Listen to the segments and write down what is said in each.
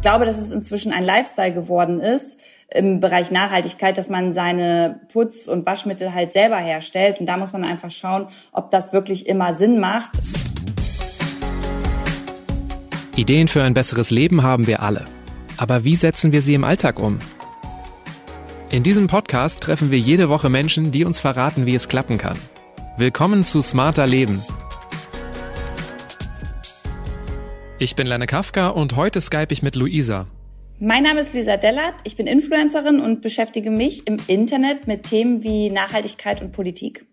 Ich glaube, dass es inzwischen ein Lifestyle geworden ist im Bereich Nachhaltigkeit, dass man seine Putz- und Waschmittel halt selber herstellt. Und da muss man einfach schauen, ob das wirklich immer Sinn macht. Ideen für ein besseres Leben haben wir alle. Aber wie setzen wir sie im Alltag um? In diesem Podcast treffen wir jede Woche Menschen, die uns verraten, wie es klappen kann. Willkommen zu Smarter Leben. Ich bin Lenne Kafka und heute skype ich mit Luisa. Mein Name ist Luisa Dellert, ich bin Influencerin und beschäftige mich im Internet mit Themen wie Nachhaltigkeit und Politik.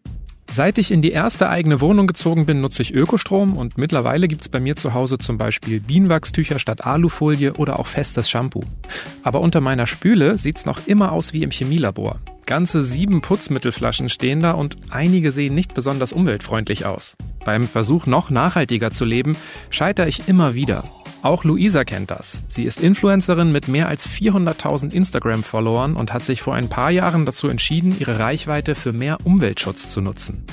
Seit ich in die erste eigene Wohnung gezogen bin, nutze ich Ökostrom und mittlerweile gibt's bei mir zu Hause zum Beispiel Bienenwachstücher statt Alufolie oder auch festes Shampoo. Aber unter meiner Spüle sieht's noch immer aus wie im Chemielabor. Ganze sieben Putzmittelflaschen stehen da und einige sehen nicht besonders umweltfreundlich aus. Beim Versuch, noch nachhaltiger zu leben, scheitere ich immer wieder. Auch Luisa kennt das. Sie ist Influencerin mit mehr als 400.000 Instagram-Followern und hat sich vor ein paar Jahren dazu entschieden, ihre Reichweite für mehr Umweltschutz zu nutzen.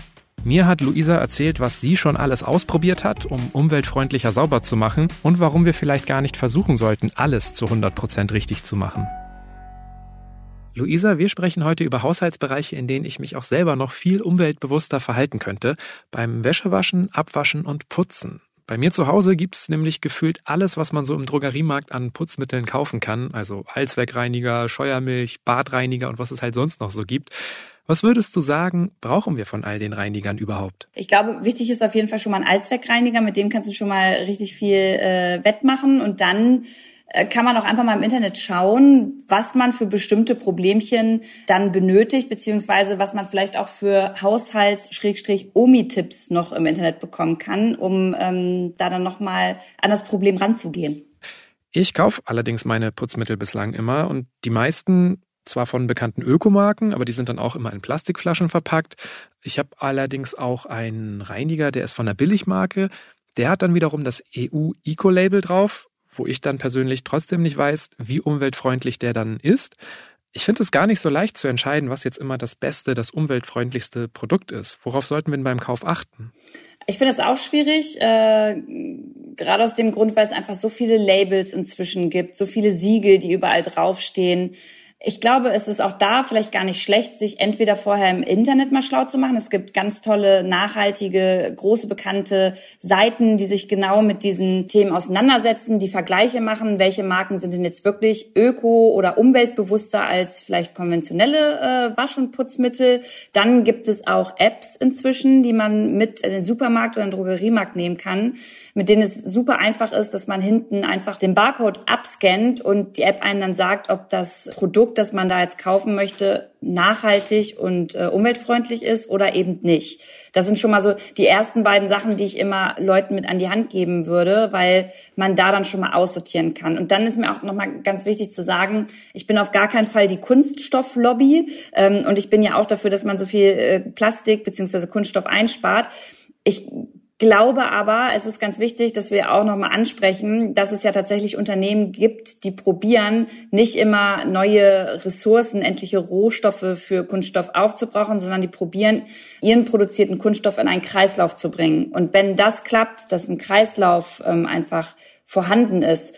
Mir hat Luisa erzählt, was sie schon alles ausprobiert hat, um umweltfreundlicher sauber zu machen und warum wir vielleicht gar nicht versuchen sollten, alles zu 100% richtig zu machen. Luisa, wir sprechen heute über Haushaltsbereiche, in denen ich mich auch selber noch viel umweltbewusster verhalten könnte, beim Wäschewaschen, Abwaschen und Putzen. Bei mir zu Hause gibt's nämlich gefühlt alles, was man so im Drogeriemarkt an Putzmitteln kaufen kann. Also Allzweckreiniger, Scheuermilch, Badreiniger und was es halt sonst noch so gibt. Was würdest du sagen, brauchen wir von all den Reinigern überhaupt? Ich glaube, wichtig ist auf jeden Fall schon mal ein Allzweckreiniger, mit dem kannst du schon mal richtig viel äh, wettmachen und dann kann man auch einfach mal im Internet schauen, was man für bestimmte Problemchen dann benötigt, beziehungsweise was man vielleicht auch für Haushalts-Omi-Tipps noch im Internet bekommen kann, um ähm, da dann nochmal an das Problem ranzugehen. Ich kaufe allerdings meine Putzmittel bislang immer und die meisten zwar von bekannten Ökomarken, aber die sind dann auch immer in Plastikflaschen verpackt. Ich habe allerdings auch einen Reiniger, der ist von der Billigmarke. Der hat dann wiederum das EU-Eco-Label drauf wo ich dann persönlich trotzdem nicht weiß, wie umweltfreundlich der dann ist. Ich finde es gar nicht so leicht zu entscheiden, was jetzt immer das beste, das umweltfreundlichste Produkt ist. Worauf sollten wir denn beim Kauf achten? Ich finde es auch schwierig, äh, gerade aus dem Grund, weil es einfach so viele Labels inzwischen gibt, so viele Siegel, die überall draufstehen. Ich glaube, es ist auch da vielleicht gar nicht schlecht, sich entweder vorher im Internet mal schlau zu machen. Es gibt ganz tolle, nachhaltige, große bekannte Seiten, die sich genau mit diesen Themen auseinandersetzen, die Vergleiche machen, welche Marken sind denn jetzt wirklich öko- oder umweltbewusster als vielleicht konventionelle äh, Wasch- und Putzmittel. Dann gibt es auch Apps inzwischen, die man mit in den Supermarkt oder in den Drogeriemarkt nehmen kann, mit denen es super einfach ist, dass man hinten einfach den Barcode abscannt und die App einen dann sagt, ob das Produkt Produkt, das man da jetzt kaufen möchte, nachhaltig und äh, umweltfreundlich ist oder eben nicht. Das sind schon mal so die ersten beiden Sachen, die ich immer Leuten mit an die Hand geben würde, weil man da dann schon mal aussortieren kann. Und dann ist mir auch nochmal ganz wichtig zu sagen, ich bin auf gar keinen Fall die Kunststofflobby ähm, und ich bin ja auch dafür, dass man so viel äh, Plastik beziehungsweise Kunststoff einspart. Ich glaube aber, es ist ganz wichtig, dass wir auch nochmal ansprechen, dass es ja tatsächlich Unternehmen gibt, die probieren, nicht immer neue Ressourcen, endliche Rohstoffe für Kunststoff aufzubrauchen, sondern die probieren, ihren produzierten Kunststoff in einen Kreislauf zu bringen. Und wenn das klappt, dass ein Kreislauf ähm, einfach vorhanden ist,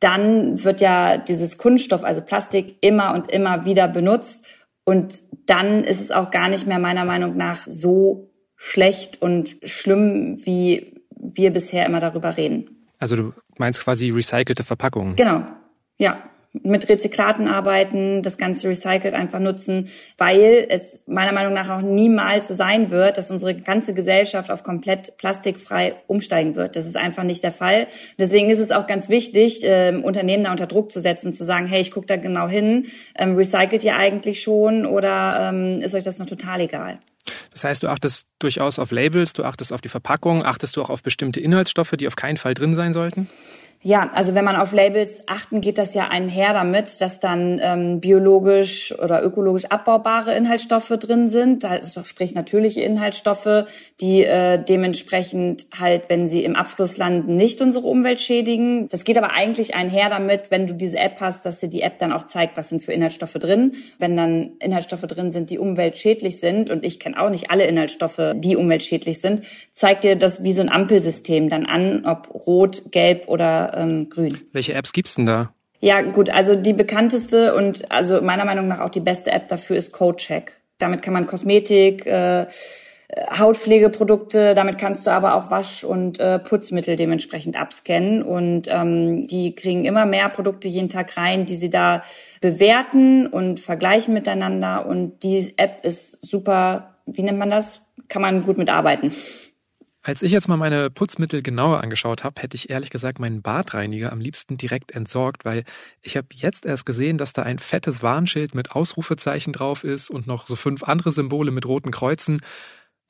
dann wird ja dieses Kunststoff, also Plastik, immer und immer wieder benutzt. Und dann ist es auch gar nicht mehr meiner Meinung nach so schlecht und schlimm, wie wir bisher immer darüber reden. Also du meinst quasi recycelte Verpackungen? Genau, ja. Mit Rezyklaten arbeiten, das Ganze recycelt einfach nutzen, weil es meiner Meinung nach auch niemals so sein wird, dass unsere ganze Gesellschaft auf komplett plastikfrei umsteigen wird. Das ist einfach nicht der Fall. Deswegen ist es auch ganz wichtig, äh, Unternehmen da unter Druck zu setzen, zu sagen, hey, ich gucke da genau hin, ähm, recycelt ihr eigentlich schon oder ähm, ist euch das noch total egal? Das heißt, du achtest durchaus auf Labels, du achtest auf die Verpackung, achtest du auch auf bestimmte Inhaltsstoffe, die auf keinen Fall drin sein sollten? Ja, also wenn man auf Labels achten, geht das ja einher damit, dass dann ähm, biologisch oder ökologisch abbaubare Inhaltsstoffe drin sind. Doch sprich natürliche Inhaltsstoffe, die äh, dementsprechend halt, wenn sie im Abfluss landen, nicht unsere Umwelt schädigen. Das geht aber eigentlich einher damit, wenn du diese App hast, dass dir die App dann auch zeigt, was sind für Inhaltsstoffe drin. Wenn dann Inhaltsstoffe drin sind, die umweltschädlich sind, und ich kenne auch nicht alle Inhaltsstoffe, die umweltschädlich sind, zeigt dir das wie so ein Ampelsystem dann an, ob rot, gelb oder ähm, grün. Welche Apps gibt's denn da? Ja, gut, also die bekannteste und also meiner Meinung nach auch die beste App dafür ist CodeCheck. Damit kann man Kosmetik, äh, Hautpflegeprodukte, damit kannst du aber auch Wasch- und äh, Putzmittel dementsprechend abscannen. Und ähm, die kriegen immer mehr Produkte jeden Tag rein, die sie da bewerten und vergleichen miteinander. Und die App ist super, wie nennt man das? Kann man gut mitarbeiten. Als ich jetzt mal meine Putzmittel genauer angeschaut habe, hätte ich ehrlich gesagt meinen Badreiniger am liebsten direkt entsorgt, weil ich habe jetzt erst gesehen, dass da ein fettes Warnschild mit Ausrufezeichen drauf ist und noch so fünf andere Symbole mit roten Kreuzen.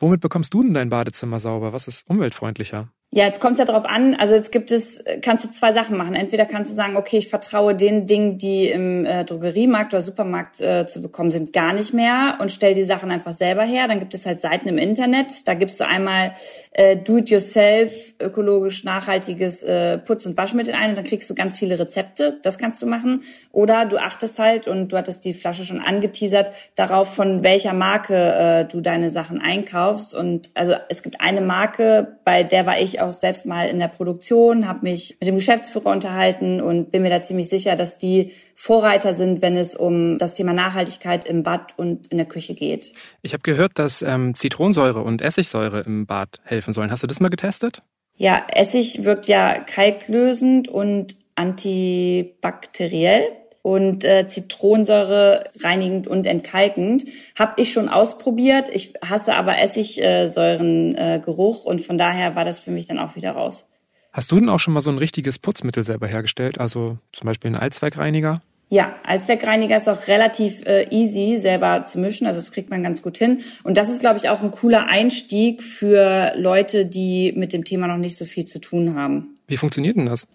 Womit bekommst du denn dein Badezimmer sauber? Was ist umweltfreundlicher? Ja, jetzt kommt es ja darauf an. Also jetzt gibt es, kannst du zwei Sachen machen. Entweder kannst du sagen, okay, ich vertraue den Dingen, die im äh, Drogeriemarkt oder Supermarkt äh, zu bekommen sind, gar nicht mehr und stell die Sachen einfach selber her. Dann gibt es halt Seiten im Internet. Da gibst du einmal äh, Do-it-yourself, ökologisch nachhaltiges äh, Putz- und Waschmittel ein und dann kriegst du ganz viele Rezepte. Das kannst du machen. Oder du achtest halt, und du hattest die Flasche schon angeteasert, darauf, von welcher Marke äh, du deine Sachen einkaufst. Und also es gibt eine Marke, bei der war ich auch selbst mal in der Produktion, habe mich mit dem Geschäftsführer unterhalten und bin mir da ziemlich sicher, dass die Vorreiter sind, wenn es um das Thema Nachhaltigkeit im Bad und in der Küche geht. Ich habe gehört, dass ähm, Zitronensäure und Essigsäure im Bad helfen sollen. Hast du das mal getestet? Ja, Essig wirkt ja kalklösend und antibakteriell und äh, Zitronensäure reinigend und entkalkend. Hab ich schon ausprobiert. Ich hasse aber Essigsäurengeruch äh, und von daher war das für mich dann auch wieder raus. Hast du denn auch schon mal so ein richtiges Putzmittel selber hergestellt? Also zum Beispiel einen Allzweckreiniger? Ja, Allzweckreiniger ist auch relativ äh, easy selber zu mischen, also das kriegt man ganz gut hin. Und das ist, glaube ich, auch ein cooler Einstieg für Leute, die mit dem Thema noch nicht so viel zu tun haben. Wie funktioniert denn das?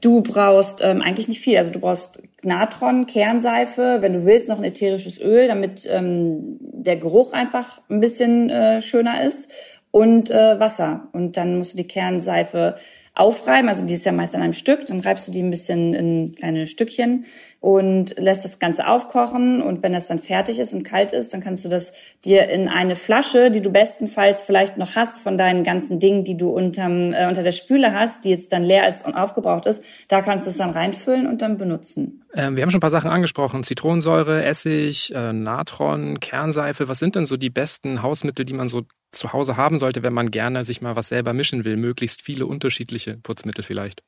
Du brauchst ähm, eigentlich nicht viel. Also du brauchst Natron, Kernseife, wenn du willst, noch ein ätherisches Öl, damit ähm, der Geruch einfach ein bisschen äh, schöner ist und äh, Wasser. Und dann musst du die Kernseife aufreiben, also die ist ja meist an einem Stück, dann reibst du die ein bisschen in kleine Stückchen und lässt das Ganze aufkochen und wenn das dann fertig ist und kalt ist, dann kannst du das dir in eine Flasche, die du bestenfalls vielleicht noch hast von deinen ganzen Dingen, die du unterm, äh, unter der Spüle hast, die jetzt dann leer ist und aufgebraucht ist, da kannst du es dann reinfüllen und dann benutzen. Ähm, wir haben schon ein paar Sachen angesprochen, Zitronensäure, Essig, äh, Natron, Kernseife. Was sind denn so die besten Hausmittel, die man so zu Hause haben sollte, wenn man gerne sich mal was selber mischen will, möglichst viele unterschiedliche Putzmittel vielleicht?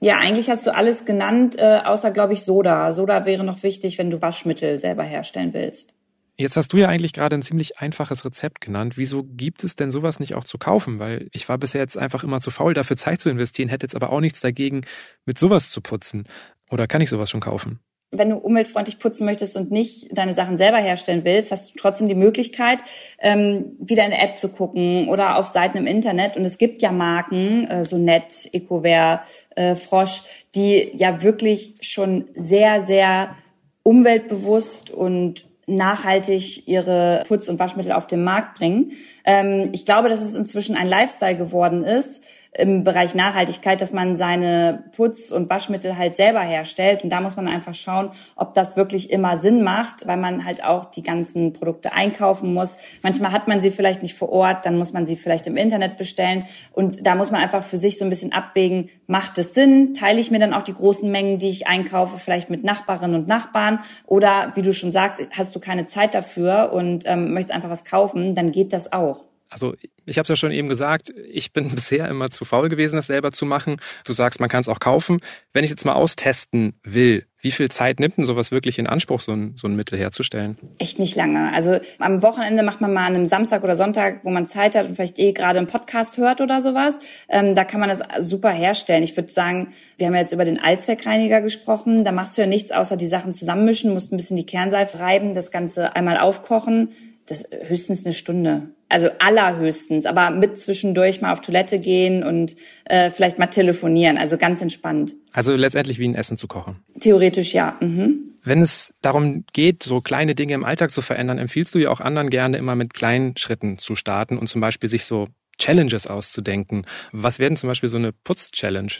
Ja, eigentlich hast du alles genannt, äh, außer, glaube ich, Soda. Soda wäre noch wichtig, wenn du Waschmittel selber herstellen willst. Jetzt hast du ja eigentlich gerade ein ziemlich einfaches Rezept genannt. Wieso gibt es denn sowas nicht auch zu kaufen? Weil ich war bisher jetzt einfach immer zu faul, dafür Zeit zu investieren, hätte jetzt aber auch nichts dagegen, mit sowas zu putzen. Oder kann ich sowas schon kaufen? Wenn du umweltfreundlich putzen möchtest und nicht deine Sachen selber herstellen willst, hast du trotzdem die Möglichkeit, ähm, wieder in der App zu gucken oder auf Seiten im Internet. Und es gibt ja Marken, äh, so Net, Ecoware, äh, Frosch, die ja wirklich schon sehr, sehr umweltbewusst und nachhaltig ihre Putz- und Waschmittel auf den Markt bringen. Ähm, ich glaube, dass es inzwischen ein Lifestyle geworden ist, im Bereich Nachhaltigkeit, dass man seine Putz- und Waschmittel halt selber herstellt. Und da muss man einfach schauen, ob das wirklich immer Sinn macht, weil man halt auch die ganzen Produkte einkaufen muss. Manchmal hat man sie vielleicht nicht vor Ort, dann muss man sie vielleicht im Internet bestellen. Und da muss man einfach für sich so ein bisschen abwägen, macht es Sinn? Teile ich mir dann auch die großen Mengen, die ich einkaufe, vielleicht mit Nachbarinnen und Nachbarn? Oder wie du schon sagst, hast du keine Zeit dafür und ähm, möchtest einfach was kaufen, dann geht das auch. Also ich habe es ja schon eben gesagt, ich bin bisher immer zu faul gewesen, das selber zu machen. Du sagst, man kann es auch kaufen. Wenn ich jetzt mal austesten will, wie viel Zeit nimmt denn sowas wirklich in Anspruch, so ein, so ein Mittel herzustellen? Echt nicht lange. Also am Wochenende macht man mal an einem Samstag oder Sonntag, wo man Zeit hat und vielleicht eh gerade einen Podcast hört oder sowas. Ähm, da kann man das super herstellen. Ich würde sagen, wir haben ja jetzt über den Allzweckreiniger gesprochen. Da machst du ja nichts außer die Sachen zusammenmischen, musst ein bisschen die Kernseife reiben, das Ganze einmal aufkochen. Das höchstens eine Stunde also allerhöchstens, aber mit zwischendurch mal auf Toilette gehen und äh, vielleicht mal telefonieren, also ganz entspannt. Also letztendlich wie ein Essen zu kochen. Theoretisch ja. Mhm. Wenn es darum geht, so kleine Dinge im Alltag zu verändern, empfiehlst du ja auch anderen gerne immer mit kleinen Schritten zu starten und zum Beispiel sich so Challenges auszudenken. Was werden zum Beispiel so eine Putz-Challenge?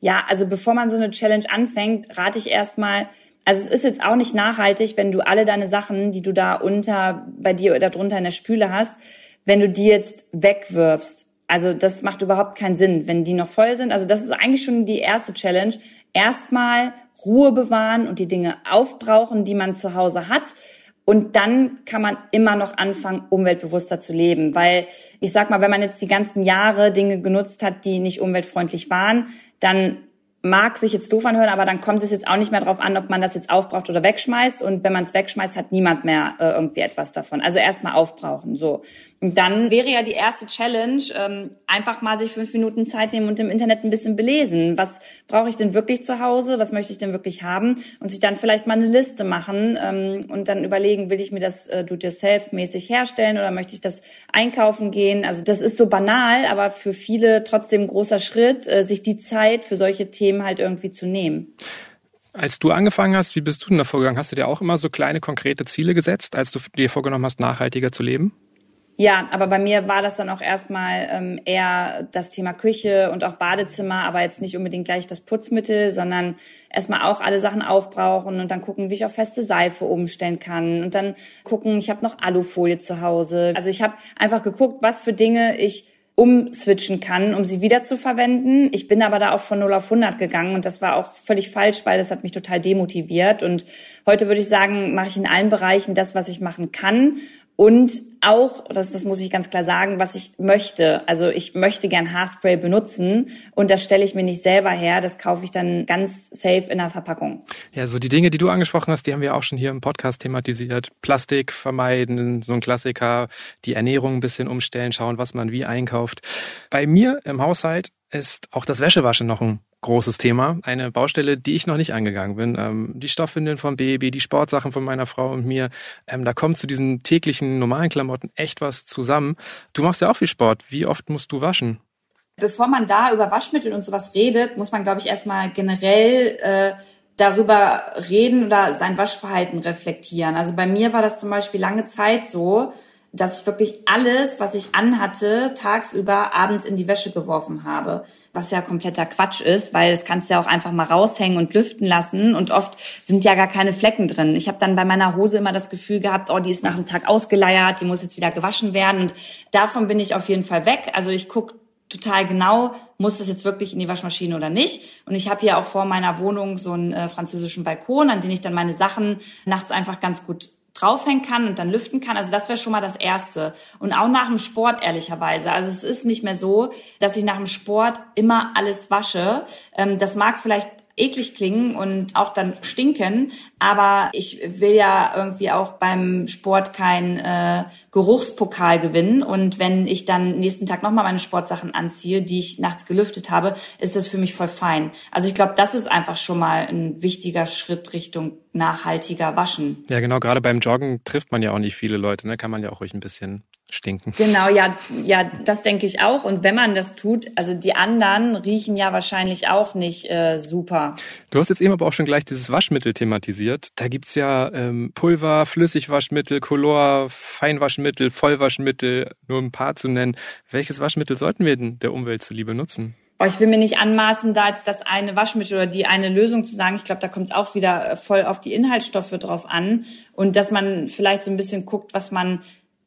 Ja, also bevor man so eine Challenge anfängt, rate ich erstmal, also es ist jetzt auch nicht nachhaltig, wenn du alle deine Sachen, die du da unter, bei dir oder drunter in der Spüle hast, wenn du die jetzt wegwirfst. Also das macht überhaupt keinen Sinn, wenn die noch voll sind. Also das ist eigentlich schon die erste Challenge. Erstmal Ruhe bewahren und die Dinge aufbrauchen, die man zu Hause hat. Und dann kann man immer noch anfangen, umweltbewusster zu leben. Weil ich sag mal, wenn man jetzt die ganzen Jahre Dinge genutzt hat, die nicht umweltfreundlich waren, dann mag sich jetzt doof anhören, aber dann kommt es jetzt auch nicht mehr darauf an, ob man das jetzt aufbraucht oder wegschmeißt. Und wenn man es wegschmeißt, hat niemand mehr äh, irgendwie etwas davon. Also erstmal aufbrauchen. So. Dann wäre ja die erste Challenge, ähm, einfach mal sich fünf Minuten Zeit nehmen und im Internet ein bisschen belesen. Was brauche ich denn wirklich zu Hause? Was möchte ich denn wirklich haben? Und sich dann vielleicht mal eine Liste machen ähm, und dann überlegen, will ich mir das äh, do-it-yourself-mäßig herstellen oder möchte ich das einkaufen gehen? Also das ist so banal, aber für viele trotzdem ein großer Schritt, äh, sich die Zeit für solche Themen halt irgendwie zu nehmen. Als du angefangen hast, wie bist du denn da vorgegangen? Hast du dir auch immer so kleine konkrete Ziele gesetzt, als du dir vorgenommen hast, nachhaltiger zu leben? Ja, aber bei mir war das dann auch erstmal ähm, eher das Thema Küche und auch Badezimmer, aber jetzt nicht unbedingt gleich das Putzmittel, sondern erstmal auch alle Sachen aufbrauchen und dann gucken, wie ich auf feste Seife umstellen kann und dann gucken, ich habe noch Alufolie zu Hause. Also ich habe einfach geguckt, was für Dinge ich umswitchen kann, um sie wieder zu verwenden. Ich bin aber da auch von 0 auf 100 gegangen und das war auch völlig falsch, weil das hat mich total demotiviert. Und heute würde ich sagen, mache ich in allen Bereichen das, was ich machen kann und auch, das, das muss ich ganz klar sagen, was ich möchte. Also ich möchte gern Haarspray benutzen und das stelle ich mir nicht selber her. Das kaufe ich dann ganz safe in der Verpackung. Ja, so die Dinge, die du angesprochen hast, die haben wir auch schon hier im Podcast thematisiert. Plastik vermeiden, so ein Klassiker, die Ernährung ein bisschen umstellen, schauen, was man wie einkauft. Bei mir im Haushalt ist auch das Wäschewaschen noch ein großes Thema. Eine Baustelle, die ich noch nicht angegangen bin. Ähm, die Stoffwindeln vom Baby, die Sportsachen von meiner Frau und mir. Ähm, da kommt zu diesen täglichen normalen Klamotten echt was zusammen. Du machst ja auch viel Sport. Wie oft musst du waschen? Bevor man da über Waschmittel und sowas redet, muss man, glaube ich, erstmal generell äh, darüber reden oder sein Waschverhalten reflektieren. Also bei mir war das zum Beispiel lange Zeit so, dass ich wirklich alles, was ich anhatte, tagsüber abends in die Wäsche geworfen habe. Was ja kompletter Quatsch ist, weil das kannst du ja auch einfach mal raushängen und lüften lassen. Und oft sind ja gar keine Flecken drin. Ich habe dann bei meiner Hose immer das Gefühl gehabt, oh, die ist nach dem Tag ausgeleiert, die muss jetzt wieder gewaschen werden. Und davon bin ich auf jeden Fall weg. Also ich gucke total genau, muss das jetzt wirklich in die Waschmaschine oder nicht. Und ich habe hier auch vor meiner Wohnung so einen äh, französischen Balkon, an den ich dann meine Sachen nachts einfach ganz gut draufhängen kann und dann lüften kann. Also das wäre schon mal das Erste. Und auch nach dem Sport, ehrlicherweise. Also es ist nicht mehr so, dass ich nach dem Sport immer alles wasche. Ähm, das mag vielleicht eklig klingen und auch dann stinken, aber ich will ja irgendwie auch beim Sport kein äh, Geruchspokal gewinnen und wenn ich dann nächsten Tag nochmal meine Sportsachen anziehe, die ich nachts gelüftet habe, ist das für mich voll fein. Also ich glaube, das ist einfach schon mal ein wichtiger Schritt Richtung nachhaltiger Waschen. Ja, genau, gerade beim Joggen trifft man ja auch nicht viele Leute, ne? Kann man ja auch ruhig ein bisschen stinken. Genau, ja, ja, das denke ich auch. Und wenn man das tut, also die anderen riechen ja wahrscheinlich auch nicht äh, super. Du hast jetzt eben aber auch schon gleich dieses Waschmittel thematisiert. Da gibt's ja ähm, Pulver, Flüssigwaschmittel, Color, Feinwaschmittel, Vollwaschmittel, nur ein paar zu nennen. Welches Waschmittel sollten wir denn der Umwelt zuliebe nutzen? Oh, ich will mir nicht anmaßen, da jetzt das eine Waschmittel oder die eine Lösung zu sagen. Ich glaube, da kommt es auch wieder äh, voll auf die Inhaltsstoffe drauf an und dass man vielleicht so ein bisschen guckt, was man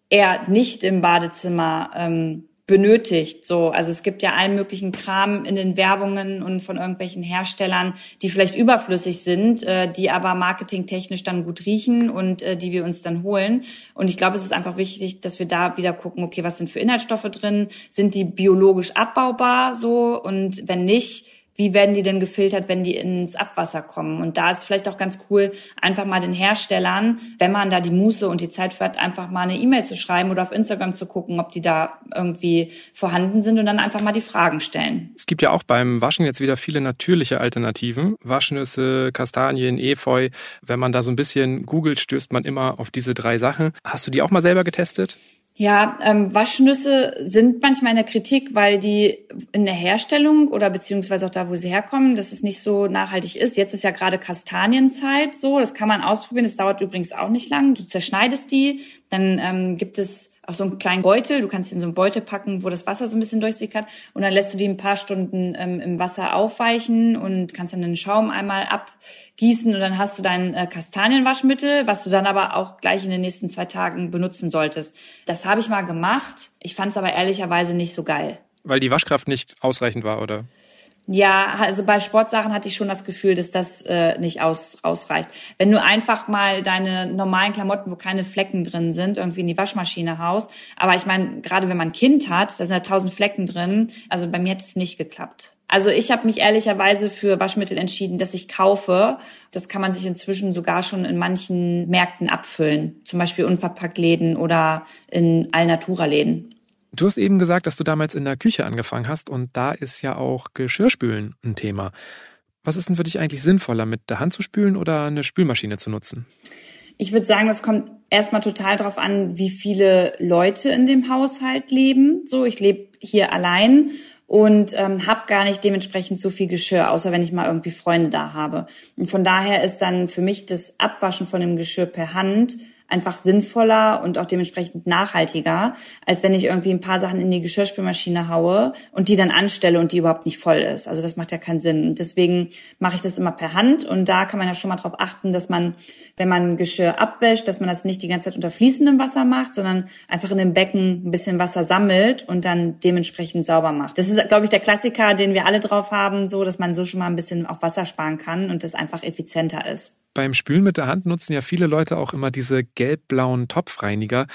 eher nicht im Badezimmer ähm, benötigt. So, also es gibt ja allen möglichen Kram in den Werbungen und von irgendwelchen Herstellern, die vielleicht überflüssig sind, äh, die aber marketingtechnisch dann gut riechen und äh, die wir uns dann holen. Und ich glaube, es ist einfach wichtig, dass wir da wieder gucken, okay, was sind für Inhaltsstoffe drin? Sind die biologisch abbaubar so? Und wenn nicht, wie werden die denn gefiltert, wenn die ins Abwasser kommen? Und da ist vielleicht auch ganz cool, einfach mal den Herstellern, wenn man da die Muße und die Zeit für hat, einfach mal eine E-Mail zu schreiben oder auf Instagram zu gucken, ob die da irgendwie vorhanden sind und dann einfach mal die Fragen stellen. Es gibt ja auch beim Waschen jetzt wieder viele natürliche Alternativen. Waschnüsse, Kastanien, Efeu. Wenn man da so ein bisschen googelt, stößt man immer auf diese drei Sachen. Hast du die auch mal selber getestet? Ja, ähm, Waschnüsse sind manchmal in der Kritik, weil die in der Herstellung oder beziehungsweise auch da, wo sie herkommen, dass es nicht so nachhaltig ist. Jetzt ist ja gerade Kastanienzeit so, das kann man ausprobieren. Das dauert übrigens auch nicht lang. Du zerschneidest die, dann ähm, gibt es auch so einen kleinen Beutel. Du kannst ihn in so einen Beutel packen, wo das Wasser so ein bisschen durchsickert. Und dann lässt du die ein paar Stunden ähm, im Wasser aufweichen und kannst dann den Schaum einmal abgießen und dann hast du dein äh, Kastanienwaschmittel, was du dann aber auch gleich in den nächsten zwei Tagen benutzen solltest. Das habe ich mal gemacht. Ich fand es aber ehrlicherweise nicht so geil. Weil die Waschkraft nicht ausreichend war, oder? Ja, also bei Sportsachen hatte ich schon das Gefühl, dass das äh, nicht aus, ausreicht. Wenn du einfach mal deine normalen Klamotten, wo keine Flecken drin sind, irgendwie in die Waschmaschine haust. Aber ich meine, gerade wenn man ein Kind hat, da sind ja tausend Flecken drin. Also bei mir hat es nicht geklappt. Also ich habe mich ehrlicherweise für Waschmittel entschieden, dass ich kaufe. Das kann man sich inzwischen sogar schon in manchen Märkten abfüllen. Zum Beispiel Unverpacktläden oder in Allnatura-Läden. Du hast eben gesagt, dass du damals in der Küche angefangen hast und da ist ja auch Geschirrspülen ein Thema. Was ist denn für dich eigentlich sinnvoller, mit der Hand zu spülen oder eine Spülmaschine zu nutzen? Ich würde sagen, das kommt erstmal total darauf an, wie viele Leute in dem Haushalt leben. So, ich lebe hier allein und ähm, habe gar nicht dementsprechend so viel Geschirr, außer wenn ich mal irgendwie Freunde da habe. Und von daher ist dann für mich das Abwaschen von dem Geschirr per Hand einfach sinnvoller und auch dementsprechend nachhaltiger, als wenn ich irgendwie ein paar Sachen in die Geschirrspülmaschine haue und die dann anstelle und die überhaupt nicht voll ist. Also das macht ja keinen Sinn. Deswegen mache ich das immer per Hand und da kann man ja schon mal darauf achten, dass man, wenn man Geschirr abwäscht, dass man das nicht die ganze Zeit unter fließendem Wasser macht, sondern einfach in dem Becken ein bisschen Wasser sammelt und dann dementsprechend sauber macht. Das ist, glaube ich, der Klassiker, den wir alle drauf haben, so dass man so schon mal ein bisschen auf Wasser sparen kann und das einfach effizienter ist beim Spülen mit der Hand nutzen ja viele Leute auch immer diese gelb-blauen Topfreiniger.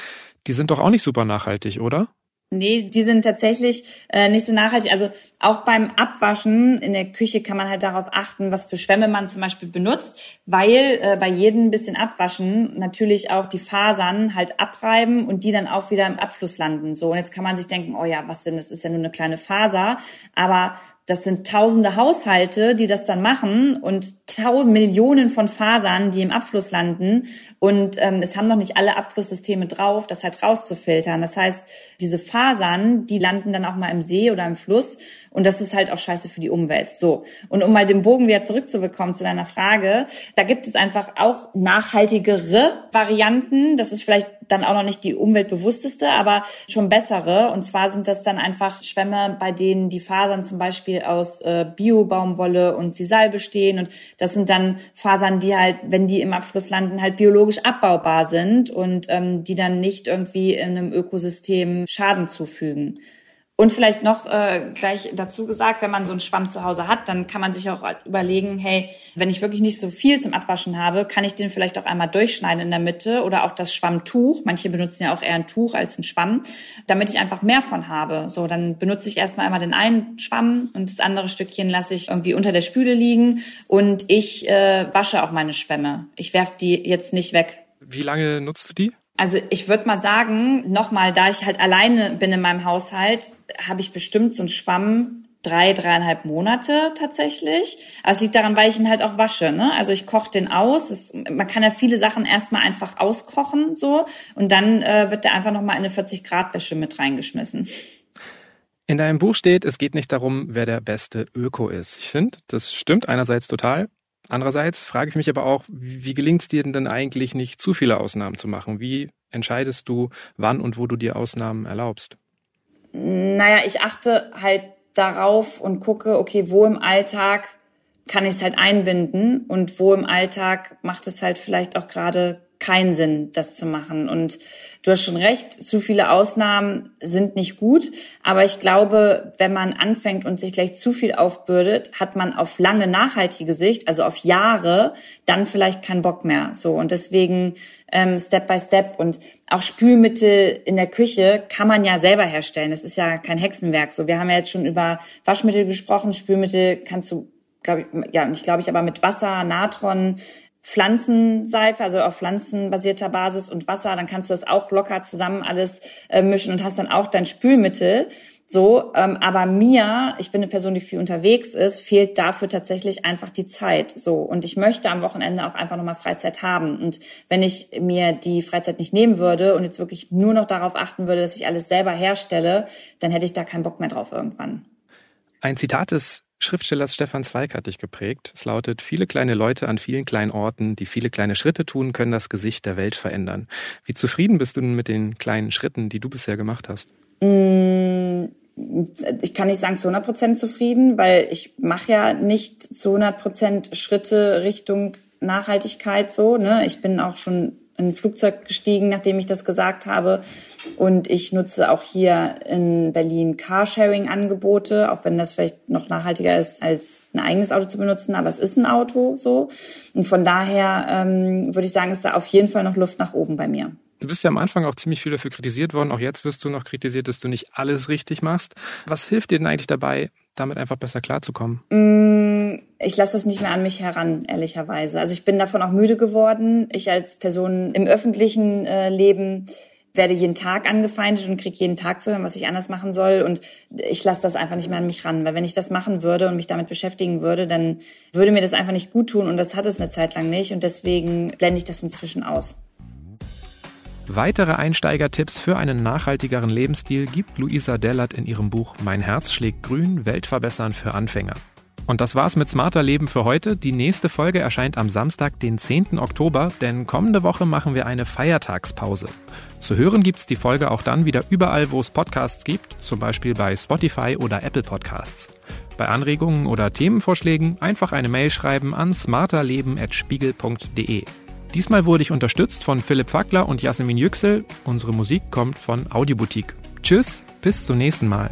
Die sind doch auch nicht super nachhaltig, oder? Nee, die sind tatsächlich äh, nicht so nachhaltig. Also auch beim Abwaschen in der Küche kann man halt darauf achten, was für Schwämme man zum Beispiel benutzt, weil äh, bei jedem bisschen Abwaschen natürlich auch die Fasern halt abreiben und die dann auch wieder im Abfluss landen. So und jetzt kann man sich denken, oh ja, was denn? Das ist ja nur eine kleine Faser, aber das sind tausende Haushalte, die das dann machen und Millionen von Fasern, die im Abfluss landen. Und ähm, es haben noch nicht alle Abflusssysteme drauf, das halt rauszufiltern. Das heißt, diese Fasern, die landen dann auch mal im See oder im Fluss. Und das ist halt auch scheiße für die Umwelt. So. Und um mal den Bogen wieder zurückzubekommen zu deiner Frage, da gibt es einfach auch nachhaltigere Varianten. Das ist vielleicht dann auch noch nicht die umweltbewussteste, aber schon bessere. Und zwar sind das dann einfach Schwämme, bei denen die Fasern zum Beispiel aus äh, Bio-Baumwolle und Sisal bestehen. Und das sind dann Fasern, die halt, wenn die im Abfluss landen, halt biologisch abbaubar sind und ähm, die dann nicht irgendwie in einem Ökosystem Schaden zufügen. Und vielleicht noch äh, gleich dazu gesagt, wenn man so einen Schwamm zu Hause hat, dann kann man sich auch überlegen, hey, wenn ich wirklich nicht so viel zum Abwaschen habe, kann ich den vielleicht auch einmal durchschneiden in der Mitte oder auch das Schwammtuch. Manche benutzen ja auch eher ein Tuch als ein Schwamm, damit ich einfach mehr von habe. So, dann benutze ich erstmal einmal den einen Schwamm und das andere Stückchen lasse ich irgendwie unter der Spüle liegen und ich äh, wasche auch meine Schwämme. Ich werf die jetzt nicht weg. Wie lange nutzt du die? Also ich würde mal sagen, nochmal, da ich halt alleine bin in meinem Haushalt, habe ich bestimmt so einen Schwamm drei, dreieinhalb Monate tatsächlich. Aber es liegt daran, weil ich ihn halt auch wasche. Ne? Also ich koche den aus. Es, man kann ja viele Sachen erstmal einfach auskochen so und dann äh, wird der einfach nochmal in eine 40 Grad Wäsche mit reingeschmissen. In deinem Buch steht, es geht nicht darum, wer der beste Öko ist. Ich finde, das stimmt einerseits total. Andererseits frage ich mich aber auch, wie gelingt es dir denn eigentlich nicht zu viele Ausnahmen zu machen? Wie entscheidest du, wann und wo du dir Ausnahmen erlaubst? Naja, ich achte halt darauf und gucke, okay, wo im Alltag kann ich es halt einbinden und wo im Alltag macht es halt vielleicht auch gerade keinen Sinn, das zu machen. Und du hast schon recht, zu viele Ausnahmen sind nicht gut. Aber ich glaube, wenn man anfängt und sich gleich zu viel aufbürdet, hat man auf lange nachhaltige Sicht, also auf Jahre, dann vielleicht keinen Bock mehr. So und deswegen ähm, Step by Step und auch Spülmittel in der Küche kann man ja selber herstellen. Das ist ja kein Hexenwerk. So, wir haben ja jetzt schon über Waschmittel gesprochen. Spülmittel kannst du glaube ich, ja, nicht glaube ich, aber mit Wasser, Natron, Pflanzenseife, also auf pflanzenbasierter Basis und Wasser, dann kannst du das auch locker zusammen alles äh, mischen und hast dann auch dein Spülmittel. So, ähm, aber mir, ich bin eine Person, die viel unterwegs ist, fehlt dafür tatsächlich einfach die Zeit. So und ich möchte am Wochenende auch einfach nochmal Freizeit haben. Und wenn ich mir die Freizeit nicht nehmen würde und jetzt wirklich nur noch darauf achten würde, dass ich alles selber herstelle, dann hätte ich da keinen Bock mehr drauf irgendwann. Ein Zitat ist Schriftstellers Stefan Zweig hat dich geprägt. Es lautet, viele kleine Leute an vielen kleinen Orten, die viele kleine Schritte tun, können das Gesicht der Welt verändern. Wie zufrieden bist du denn mit den kleinen Schritten, die du bisher gemacht hast? Mm, ich kann nicht sagen zu 100 Prozent zufrieden, weil ich mache ja nicht zu 100 Prozent Schritte Richtung Nachhaltigkeit so. Ne? Ich bin auch schon in ein Flugzeug gestiegen, nachdem ich das gesagt habe. Und ich nutze auch hier in Berlin Carsharing-Angebote, auch wenn das vielleicht noch nachhaltiger ist, als ein eigenes Auto zu benutzen, aber es ist ein Auto so. Und von daher ähm, würde ich sagen, ist da auf jeden Fall noch Luft nach oben bei mir. Du bist ja am Anfang auch ziemlich viel dafür kritisiert worden. Auch jetzt wirst du noch kritisiert, dass du nicht alles richtig machst. Was hilft dir denn eigentlich dabei, damit einfach besser klarzukommen? Mm, ich lasse das nicht mehr an mich heran, ehrlicherweise. Also ich bin davon auch müde geworden. Ich als Person im öffentlichen äh, Leben werde jeden Tag angefeindet und kriege jeden Tag zu hören, was ich anders machen soll. Und ich lasse das einfach nicht mehr an mich ran. Weil wenn ich das machen würde und mich damit beschäftigen würde, dann würde mir das einfach nicht gut tun. Und das hat es eine Zeit lang nicht. Und deswegen blende ich das inzwischen aus. Weitere Einsteigertipps für einen nachhaltigeren Lebensstil gibt Luisa Dellert in ihrem Buch Mein Herz schlägt grün, Weltverbessern für Anfänger. Und das war's mit Smarter Leben für heute. Die nächste Folge erscheint am Samstag, den 10. Oktober, denn kommende Woche machen wir eine Feiertagspause. Zu hören gibt's die Folge auch dann wieder überall, wo es Podcasts gibt, zum Beispiel bei Spotify oder Apple Podcasts. Bei Anregungen oder Themenvorschlägen einfach eine Mail schreiben an smarterleben.spiegel.de. Diesmal wurde ich unterstützt von Philipp Fackler und Jasmin Yüksel. Unsere Musik kommt von Audioboutique. Tschüss, bis zum nächsten Mal.